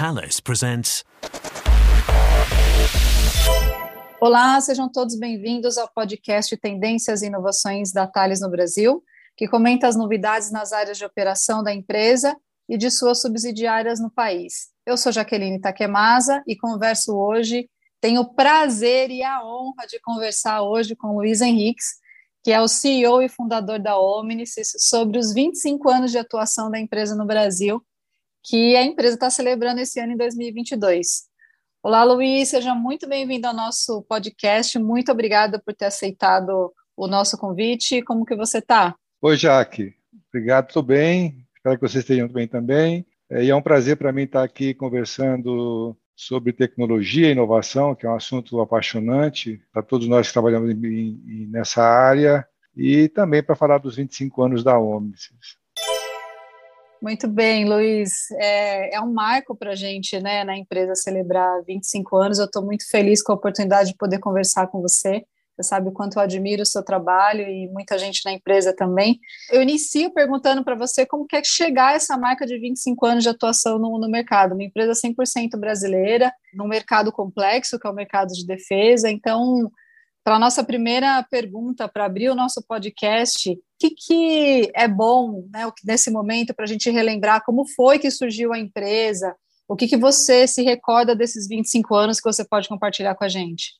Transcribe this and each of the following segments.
Thales presents. Olá, sejam todos bem-vindos ao podcast Tendências e Inovações da Thales no Brasil, que comenta as novidades nas áreas de operação da empresa e de suas subsidiárias no país. Eu sou Jaqueline Takemasa e converso hoje, tenho o prazer e a honra de conversar hoje com Luiz Henriques, que é o CEO e fundador da Omnisys, sobre os 25 anos de atuação da empresa no Brasil, que a empresa está celebrando esse ano em 2022. Olá, Luiz, seja muito bem-vindo ao nosso podcast. Muito obrigada por ter aceitado o nosso convite. Como que você está? Oi, Jaque. Obrigado, estou bem. Espero que vocês estejam bem também. É, e é um prazer para mim estar aqui conversando sobre tecnologia e inovação, que é um assunto apaixonante para todos nós que trabalhamos em, em, nessa área, e também para falar dos 25 anos da Omnisys. Muito bem, Luiz. É, é um marco para a gente, né, na empresa celebrar 25 anos. Eu estou muito feliz com a oportunidade de poder conversar com você. Você sabe o quanto eu admiro o seu trabalho e muita gente na empresa também. Eu inicio perguntando para você como quer chegar a essa marca de 25 anos de atuação no, no mercado. Uma empresa 100% brasileira, num mercado complexo, que é o mercado de defesa. Então, para a nossa primeira pergunta, para abrir o nosso podcast, que, que é bom né, nesse momento para a gente relembrar como foi que surgiu a empresa? O que, que você se recorda desses 25 anos que você pode compartilhar com a gente?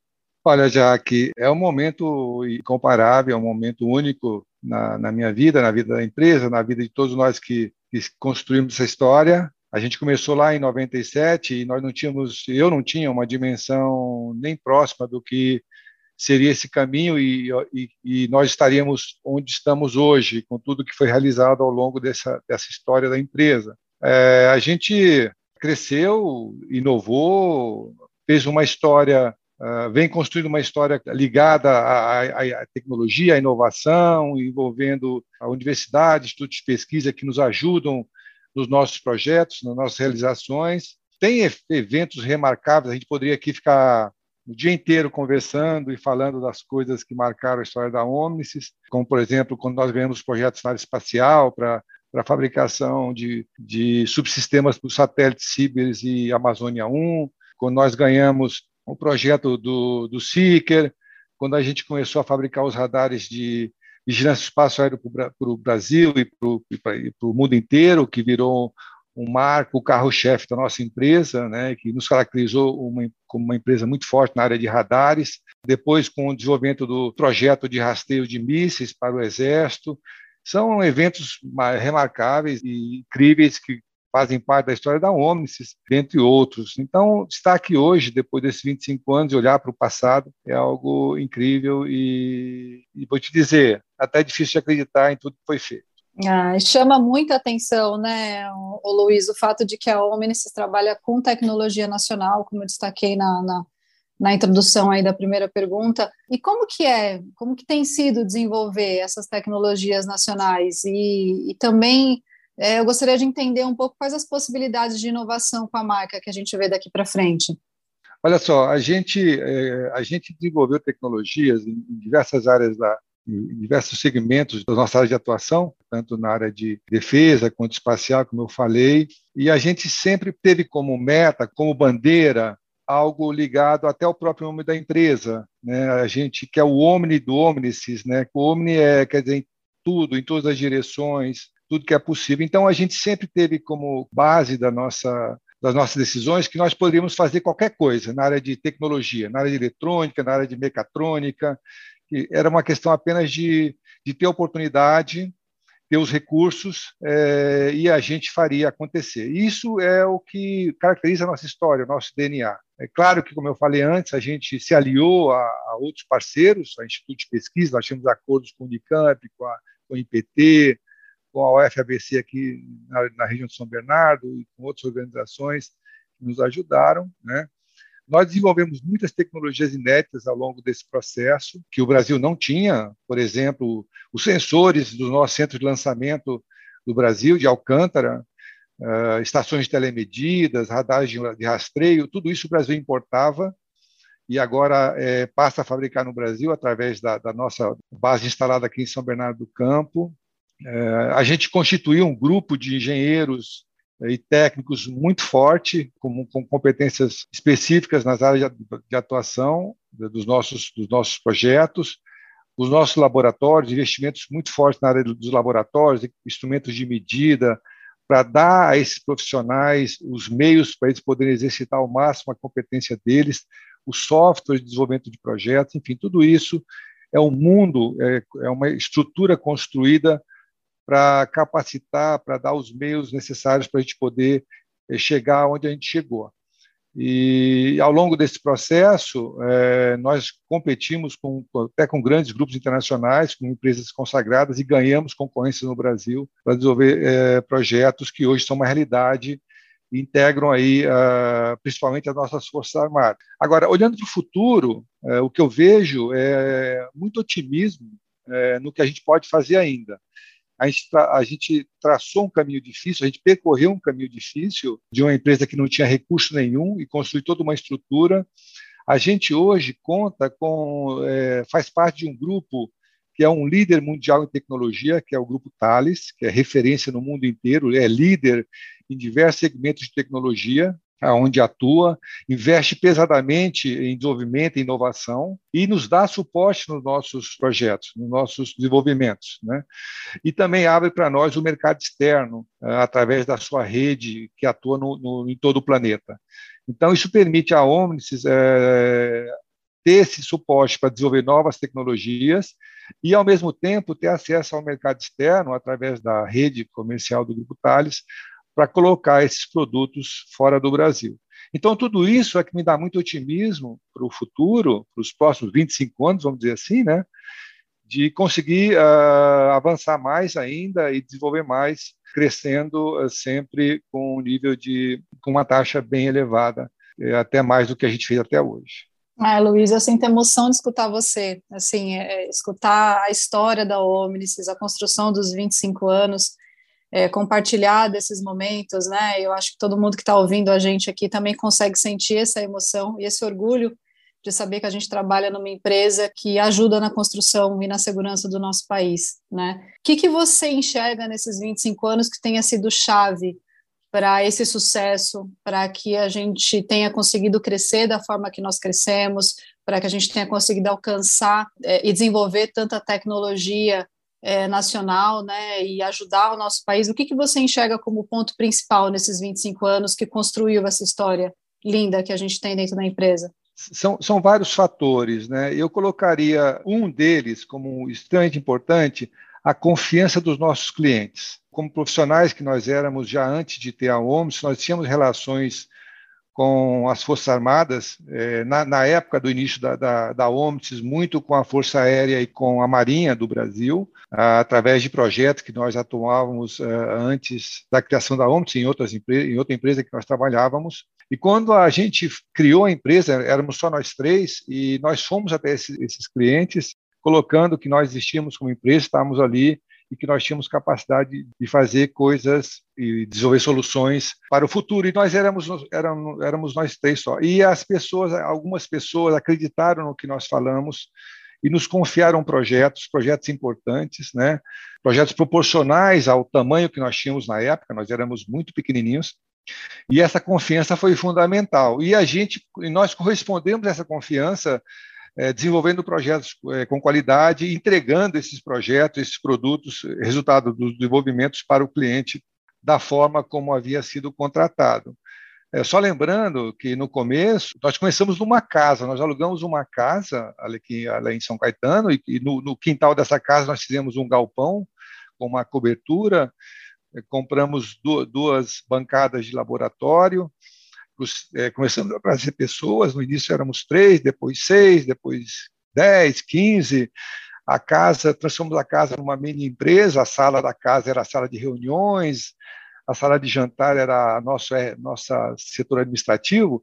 Olha, Jaque, é um momento incomparável, é um momento único na, na, minha vida, na vida da empresa, na vida de todos nós que, que construímos essa história. A gente começou lá em 97 e nós não tínhamos, eu não tinha uma dimensão nem próxima do que seria esse caminho e, e, e, nós estaríamos onde estamos hoje, com tudo que foi realizado ao longo dessa, dessa história da empresa. É, a gente cresceu, inovou, fez uma história Uh, vem construindo uma história ligada à, à, à, tecnologia, à inovação, envolvendo a universidade, institutos de pesquisa que nos ajudam nos nossos projetos, nas nossas realizações. Tem eventos remarcáveis, a gente poderia aqui ficar o dia inteiro conversando e falando das coisas que marcaram a história da Omnisys, como, por exemplo, quando nós vemos projetos na área espacial para para fabricação de, de subsistemas para o satélite Sibers e Amazônia 1, quando nós ganhamos o projeto do, do Seeker, quando a gente começou a fabricar os radares de vigilância espaço aéreo para o Brasil e para o mundo inteiro, que virou um marco, o carro-chefe da nossa empresa, né, que nos caracterizou uma, como uma empresa muito forte na área de radares. Depois, com o desenvolvimento do projeto de rastreio de mísseis para o Exército. São eventos remarcáveis e incríveis que fazem parte da história da Omnisys, entre outros. Então, estar aqui hoje, depois desses 25 anos, e olhar para o passado, é algo incrível e, e vou te dizer, até é difícil de acreditar em tudo que foi feito. Ah, chama muita atenção, né, o, Luiz, o fato de que a Omnisys trabalha com tecnologia nacional, como eu destaquei na, na, na, introdução aí da primeira pergunta. E como que é, como que tem sido desenvolver essas tecnologias nacionais? E, e também é, eu gostaria de entender um pouco quais as possibilidades de inovação com a marca que a gente vê daqui para frente. Olha só, a gente, é, a gente desenvolveu tecnologias em, em diversas áreas da, em diversos segmentos da nossa área de atuação, tanto na área de defesa quanto espacial, como eu falei, e a gente sempre teve como meta, como bandeira, algo ligado até ao próprio nome da empresa, né? A gente quer o omni do omnisys, né? O omni é, quer dizer, em tudo, em todas as direções, tudo que é possível. Então, a gente sempre teve como base da nossa, das nossas decisões que nós poderíamos fazer qualquer coisa na área de tecnologia, na área de eletrônica, na área de mecatrônica, era uma questão apenas de, de ter oportunidade, ter os recursos é, e a gente faria acontecer. Isso é o que caracteriza a nossa história, o nosso DNA. É claro que, como eu falei antes, a gente se aliou a, a outros parceiros, a Instituto de Pesquisa, nós tínhamos acordos com o Unicamp, com, a, com o IPT, com a UFABC aqui na, na, região de São Bernardo e com outras organizações que nos ajudaram, né? Nós desenvolvemos muitas tecnologias inéditas ao longo desse processo, que o Brasil não tinha, por exemplo, os sensores do nosso centro de lançamento do Brasil, de Alcântara, uh, estações de telemedidas, radares de, de, rastreio, tudo isso o Brasil importava e agora é, passa a fabricar no Brasil através da, da nossa base instalada aqui em São Bernardo do Campo, é, a gente constituiu um grupo de engenheiros e técnicos muito forte, com, com competências específicas nas áreas de, atuação dos nossos, dos nossos projetos, os nossos laboratórios, investimentos muito fortes na área dos laboratórios, instrumentos de medida, para dar a esses profissionais os meios para eles poderem exercitar ao máximo a competência deles, o software de desenvolvimento de projetos, enfim, tudo isso é um mundo, é, é uma estrutura construída para capacitar, para dar os meios necessários para a gente poder é, chegar onde a gente chegou. E ao longo desse processo, é, nós competimos com, até com grandes grupos internacionais, com empresas consagradas e ganhamos concorrência no Brasil para desenvolver é, projetos que hoje são uma realidade e integram aí uh, principalmente as nossas forças armadas. Agora, olhando para o futuro, o que eu vejo é muito otimismo no que a gente pode fazer ainda a gente, a gente traçou um caminho difícil, a gente percorreu um caminho difícil de uma empresa que não tinha recurso nenhum e construiu toda uma estrutura. A gente hoje conta com, é, faz parte de um grupo que é um líder mundial em tecnologia, que é o Grupo Thales, que é referência no mundo inteiro, é líder em diversos segmentos de tecnologia, onde atua, investe pesadamente em desenvolvimento e inovação e nos dá suporte nos nossos projetos, nos nossos desenvolvimentos. Né? E também abre para nós o mercado externo, eh, através da sua rede que atua no, no, em todo o planeta. Então, isso permite à Omnis é, ter esse suporte para desenvolver novas tecnologias e, ao mesmo tempo, ter acesso ao mercado externo através da rede comercial do Grupo Thales, para colocar esses produtos fora do Brasil. Então, tudo isso é que me dá muito otimismo para o futuro, para os próximos 25 anos, vamos dizer assim, né? de conseguir uh, avançar mais ainda e desenvolver mais, crescendo uh, sempre com um nível de, com uma taxa bem elevada, uh, até mais do que a gente fez até hoje. Ah, Luiz, eu sinto emoção de escutar você, assim, é, escutar a história da Omnisys, a construção dos 25 anos, é, compartilhar desses momentos, né? Eu acho que todo mundo que está ouvindo a gente aqui também consegue sentir essa emoção e esse orgulho de saber que a gente trabalha numa empresa que ajuda na construção e na segurança do nosso país, né? O que, que você enxerga nesses 25 anos que tenha sido chave para esse sucesso, para que a gente tenha conseguido crescer da forma que nós crescemos, para que a gente tenha conseguido alcançar é, e desenvolver tanta tecnologia é, nacional, né, e ajudar o nosso país, o que, que você enxerga como ponto principal nesses 25 anos que construiu essa história linda que a gente tem dentro da empresa? São, são vários fatores, né? Eu colocaria um deles como extremamente importante, a confiança dos nossos clientes. Como profissionais que nós éramos já antes de ter a OMS, nós tínhamos relações com as Forças Armadas, eh, na, na, época do início da, da, da OMTS, muito com a Força Aérea e com a Marinha do Brasil, através de projetos que nós atuávamos ah, antes da criação da OMTS, em, outras em outra empresa que nós trabalhávamos. E quando a gente criou a empresa, éramos só nós três, e nós fomos até esses, esses clientes, colocando que nós existíamos como empresa, estávamos ali e que nós tínhamos capacidade de fazer coisas e desenvolver soluções para o futuro. E nós éramos, éramos, éramos nós três só. E as pessoas, algumas pessoas acreditaram no que nós falamos e nos confiaram projetos, projetos importantes, né? projetos proporcionais ao tamanho que nós tínhamos na época, nós éramos muito pequenininhos, e essa confiança foi fundamental. E a gente, nós correspondemos a essa confiança desenvolvendo projetos é, com qualidade, entregando esses projetos, esses produtos, resultado dos desenvolvimentos para o cliente da forma como havia sido contratado. É, só lembrando que no começo nós começamos numa casa, nós alugamos uma casa ali, em São Caetano e, no, quintal dessa casa nós fizemos um galpão com uma cobertura, é, compramos duas bancadas de laboratório, é, começamos a trazer pessoas, no início éramos três, depois seis, depois dez, quinze, a casa, transformamos a casa numa mini empresa, a sala da casa era a sala de reuniões, a sala de jantar era nosso é, nossa setor administrativo,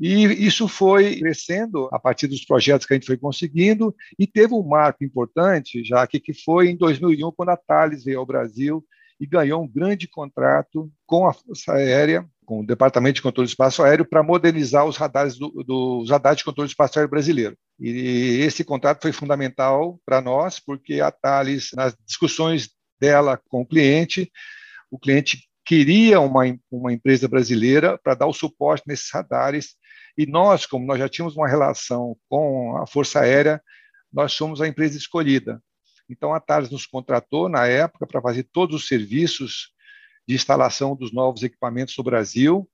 e isso foi crescendo a partir dos projetos que a gente foi conseguindo, e teve um marco importante, já que, que foi em 2001, quando a Thales veio ao Brasil e ganhou um grande contrato com a Força Aérea com o Departamento de Controle do Espaço Aéreo para modernizar os radares do, do, radares de controle do espaço aéreo brasileiro. E esse contrato foi fundamental para nós, porque a Thales, nas discussões dela com o cliente, o cliente queria uma, uma empresa brasileira para dar o suporte nesses radares, e nós, como nós já tínhamos uma relação com a Força Aérea, nós somos a empresa escolhida. Então, a Thales nos contratou, na época, para fazer todos os serviços de instalação dos novos equipamentos no Brasil.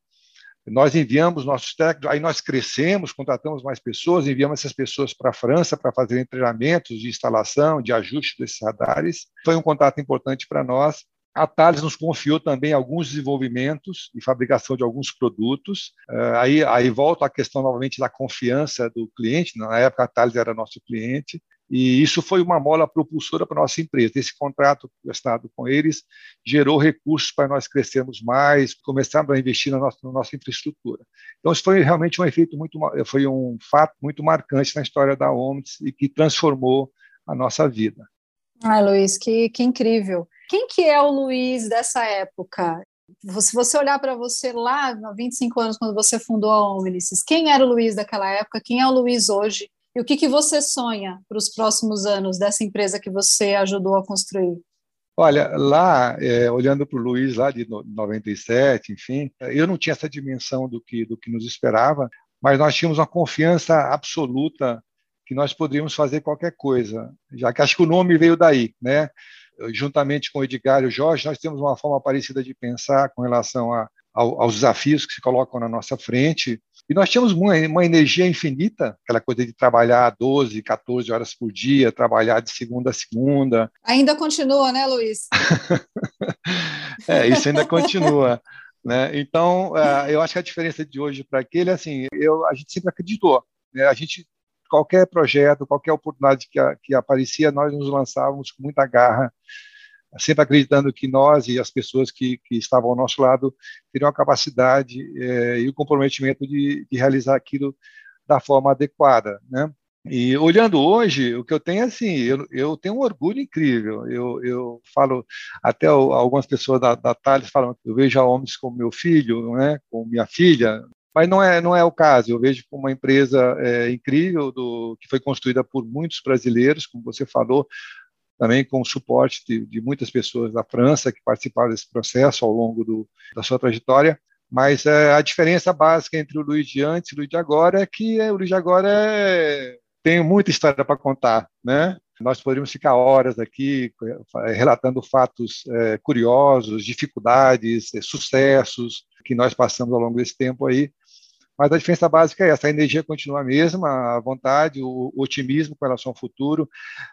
Nós enviamos nossos técnicos, aí nós crescemos, contratamos mais pessoas, enviamos essas pessoas para a França para fazer treinamentos de instalação, de ajuste desses radares. Foi um contato importante para nós. A Thales nos confiou também alguns desenvolvimentos e fabricação de alguns produtos. Uh, aí, aí volta a questão novamente da confiança do cliente. Na época, a Thales era nosso cliente. E isso foi uma mola propulsora para a nossa empresa. Esse contrato assinado com eles gerou recursos para nós crescermos mais, começarmos a investir na nossa, na nossa infraestrutura. Então, isso foi realmente um efeito muito, foi um fato muito marcante na história da Omnis e que transformou a nossa vida. Ai, Luiz, que, que incrível. Quem que é o Luiz dessa época? Se você olhar para você lá, há 25 anos, quando você fundou a Omnis, quem era o Luiz daquela época? Quem é o Luiz hoje? E o que, que você sonha para os próximos anos dessa empresa que você ajudou a construir? Olha, lá, é, olhando para o Luiz lá de 97, enfim, eu não tinha essa dimensão do que, do que nos esperava, mas nós tínhamos uma confiança absoluta que nós poderíamos fazer qualquer coisa, já que acho que o nome veio daí, né? Juntamente com o Edgar e o Jorge, nós temos uma forma parecida de pensar com relação a, aos desafios que se colocam na nossa frente e nós tínhamos uma, uma, energia infinita, aquela coisa de trabalhar 12, 14 horas por dia, trabalhar de segunda a segunda. Ainda continua, né, Luiz? é, isso ainda continua. Né? Então, uh, eu acho que a diferença de hoje para aquele, assim, eu, a gente sempre acreditou. Né? A gente, qualquer projeto, qualquer oportunidade que, a, que aparecia, nós nos lançávamos com muita garra sempre acreditando que nós e as pessoas que, que estavam ao nosso lado teriam a capacidade é, e o comprometimento de, de, realizar aquilo da forma adequada, né? E olhando hoje, o que eu tenho é assim, eu, eu tenho um orgulho incrível. Eu, eu falo, até algumas pessoas da, da Thales falam que eu vejo Homens como meu filho, né, como minha filha, mas não é, não é o caso. Eu vejo uma empresa é, incrível do, que foi construída por muitos brasileiros, como você falou, também com o suporte de, de, muitas pessoas da França que participaram desse processo ao longo do, da sua trajetória. Mas é, a diferença básica entre o Luiz de antes e o Luiz de agora é que é, o Luiz de agora é, tem muita história para contar, né? Nós poderíamos ficar horas aqui é, relatando fatos é, curiosos, dificuldades, é, sucessos que nós passamos ao longo desse tempo aí. Mas a diferença básica é essa: a energia continua a mesma, a vontade, o, otimismo com relação ao futuro.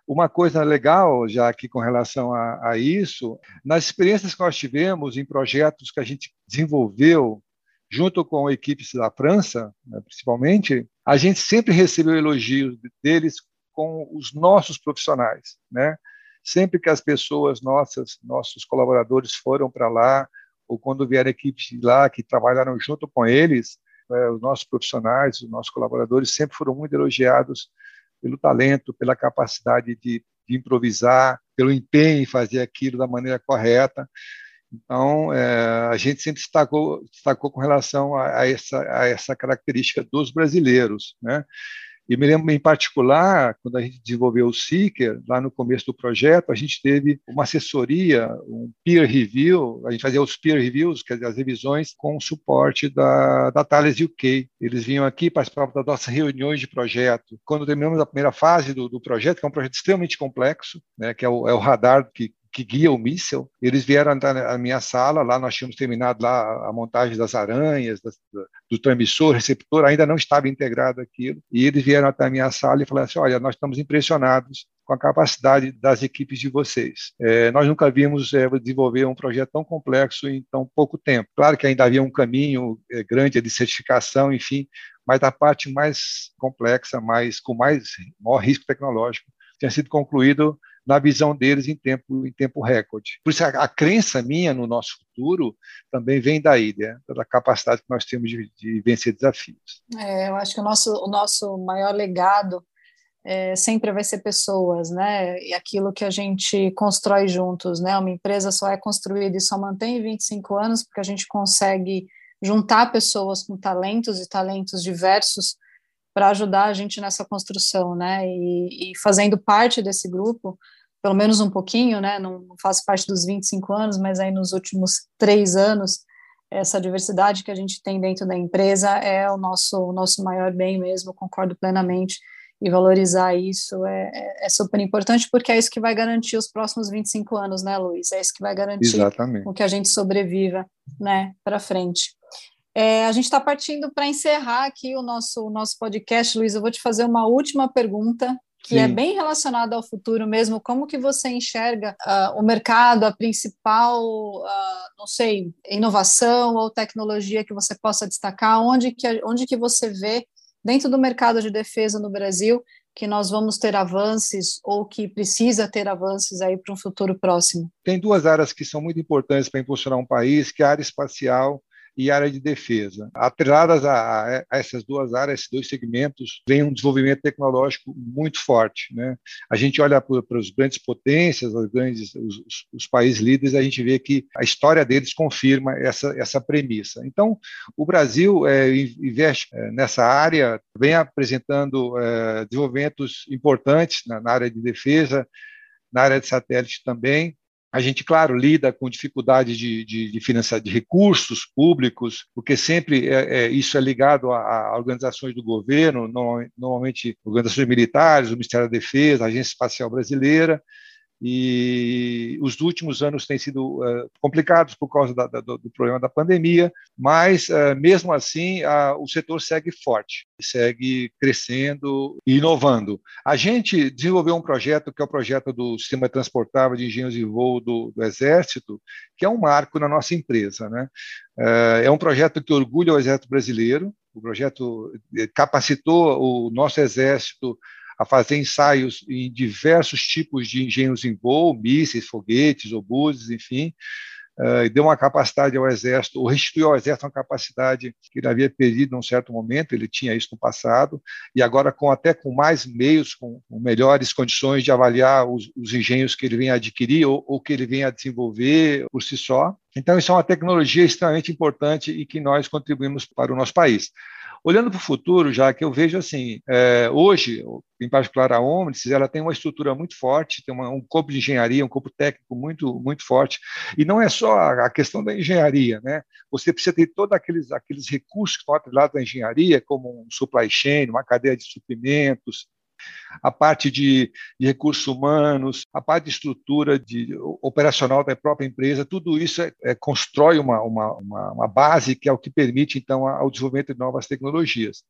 Uma coisa legal, já aqui com relação a, a isso, nas experiências que nós tivemos em projetos que a gente desenvolveu junto com equipes da França, né, principalmente, a gente sempre recebeu elogios deles com os nossos profissionais, né? Sempre que as pessoas nossas, nossos colaboradores foram para lá, ou quando vieram equipes de lá que trabalharam junto com eles, é, os nossos profissionais, os nossos colaboradores sempre foram muito elogiados pelo talento, pela capacidade de, de improvisar, pelo empenho em fazer aquilo da maneira correta. Então, é, a gente sempre destacou, destacou com relação a, a, essa, a essa característica dos brasileiros. Né? E me lembro em particular, quando a gente desenvolveu o Seeker, lá no começo do projeto, a gente teve uma assessoria, um peer review, a gente fazia os peer reviews, quer dizer, as revisões, com o suporte da, da Thales UK. Eles vinham aqui, participavam das nossas reuniões de projeto. Quando terminamos a primeira fase do, do projeto, que é um projeto extremamente complexo, né, que é o, é o radar que que guia o míssil, eles vieram na minha sala, lá nós tínhamos terminado lá a montagem das aranhas, das, do transmissor, receptor, ainda não estava integrado aquilo, e eles vieram até a minha sala e falaram assim, olha, nós estamos impressionados com a capacidade das equipes de vocês. É, nós nunca vimos é, desenvolver um projeto tão complexo em tão pouco tempo. Claro que ainda havia um caminho é, grande de certificação, enfim, mas a parte mais complexa, mais com mais maior risco tecnológico, tinha sido concluído na visão deles em tempo, em tempo recorde. Por isso, a, a crença minha no nosso futuro também vem daí, né? da capacidade que nós temos de, de vencer desafios. É, eu acho que o nosso, o nosso maior legado é, sempre vai ser pessoas, né? E aquilo que a gente constrói juntos, né? Uma empresa só é construída e só mantém 25 anos porque a gente consegue juntar pessoas com talentos e talentos diversos para ajudar a gente nessa construção, né? E, e, fazendo parte desse grupo, pelo menos um pouquinho, né? Não faço parte dos 25 anos, mas aí nos últimos três anos, essa diversidade que a gente tem dentro da empresa é o nosso, o nosso maior bem mesmo, concordo plenamente. E valorizar isso é, é, é super importante, porque é isso que vai garantir os próximos 25 anos, né, Luiz? É isso que vai garantir Exatamente. o que a gente sobreviva né, para frente. É, a gente está partindo para encerrar aqui o nosso, o nosso podcast, Luiz. Eu vou te fazer uma última pergunta que é Sim. é bem relacionada ao futuro mesmo. Como que você enxerga uh, o mercado, a principal, uh, não sei, inovação ou tecnologia que você possa destacar? Onde que, onde que você vê dentro do mercado de defesa no Brasil que nós vamos ter avanços ou que precisa ter avanços aí para um futuro próximo? Tem duas áreas que são muito importantes para impulsionar um país, que é a área espacial e área de defesa. Atreladas a, a, essas duas áreas, esses dois segmentos, vem um desenvolvimento tecnológico muito forte. Né? A gente olha para as grandes potências, os, grandes, os, os, países líderes, a gente vê que a história deles confirma essa, essa premissa. Então, o Brasil é, investe é, nessa área, vem apresentando é, desenvolvimentos importantes na, na área de defesa, na área de satélite também, a gente, claro, lida com dificuldade de, de, de financiar de recursos públicos, porque sempre é, é, isso é ligado a, a, organizações do governo, normalmente organizações militares, o Ministério da Defesa, a Agência Espacial Brasileira, e os últimos anos têm sido uh, complicados por causa da, da, do, problema da pandemia, mas uh, mesmo assim uh, o setor segue forte, segue crescendo e inovando. A gente desenvolveu um projeto que é o projeto do Sistema Transportável de Engenhos de Voo do, do Exército, que é um marco na nossa empresa. Né? é um projeto que orgulha o Exército Brasileiro, o projeto capacitou o nosso Exército a fazer ensaios em diversos tipos de engenhos em voo, mísseis, foguetes, obuses, enfim, uh, e deu uma capacidade ao Exército, ou restituiu ao Exército uma capacidade que ele havia perdido em um certo momento, ele tinha isso no passado, e agora com até com mais meios, com, com melhores condições de avaliar os, os, engenhos que ele vem a adquirir ou, ou que ele vem a desenvolver por si só. Então, isso é uma tecnologia extremamente importante e que nós contribuímos para o nosso país. Olhando para o futuro, já que eu vejo assim, é, hoje, em particular a Omnicis, ela tem uma estrutura muito forte, tem uma, um corpo de engenharia, um corpo técnico muito, muito forte, e não é só a, a questão da engenharia, né? Você precisa ter todos aqueles, aqueles recursos que estão atrelados à engenharia, como um supply chain, uma cadeia de suprimentos, a parte de, de, recursos humanos, a parte de estrutura de, operacional da própria empresa, tudo isso é, é, constrói uma, uma, uma, uma, base que é o que permite, então, ao desenvolvimento de novas tecnologias.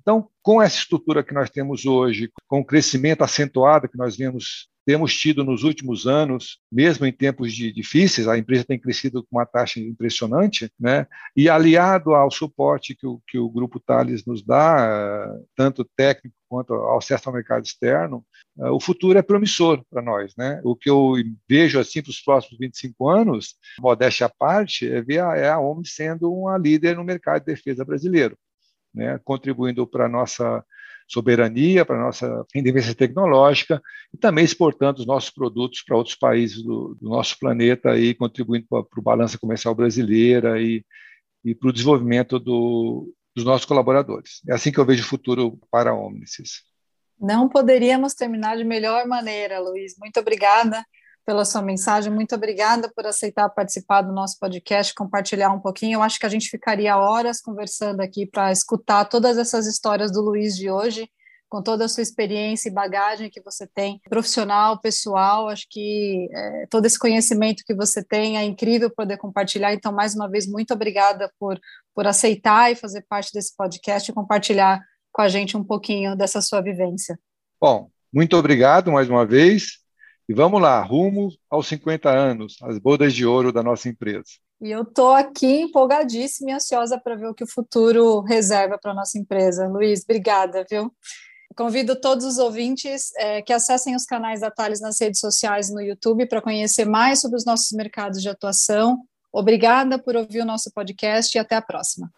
Então, com essa estrutura que nós temos hoje, com o crescimento acentuado que nós vemos temos tido nos últimos anos, mesmo em tempos de, difíceis, a empresa tem crescido com uma taxa impressionante, né? e aliado ao suporte que o, que o Grupo Thales nos dá, tanto técnico quanto ao acesso ao mercado externo, o futuro é promissor para nós. Né? O que eu vejo assim para os próximos 25 anos, modéstia à parte, é ver a, é a OMS sendo uma líder no mercado de defesa brasileiro, né? contribuindo para a nossa soberania, para a nossa independência tecnológica e também exportando os nossos produtos para outros países do, do, nosso planeta e contribuindo para, o balança comercial brasileira e, e para o desenvolvimento do, dos nossos colaboradores. É assim que eu vejo o futuro para a Omnicis. Não poderíamos terminar de melhor maneira, Luiz. Muito obrigada pela sua mensagem. Muito obrigada por aceitar participar do nosso podcast, compartilhar um pouquinho. Eu acho que a gente ficaria horas conversando aqui para escutar todas essas histórias do Luiz de hoje, com toda a sua experiência e bagagem que você tem, profissional, pessoal. Acho que é, todo esse conhecimento que você tem é incrível poder compartilhar. Então, mais uma vez, muito obrigada por, por aceitar e fazer parte desse podcast e compartilhar com a gente um pouquinho dessa sua vivência. Bom, muito obrigado mais uma vez. E vamos lá, rumo aos 50 anos, as bodas de ouro da nossa empresa. E eu estou aqui empolgadíssima e ansiosa para ver o que o futuro reserva para a nossa empresa. Luiz, obrigada, viu? Convido todos os ouvintes é, que acessem os canais da Thales nas redes sociais no YouTube para conhecer mais sobre os nossos mercados de atuação. Obrigada por ouvir o nosso podcast e até a próxima.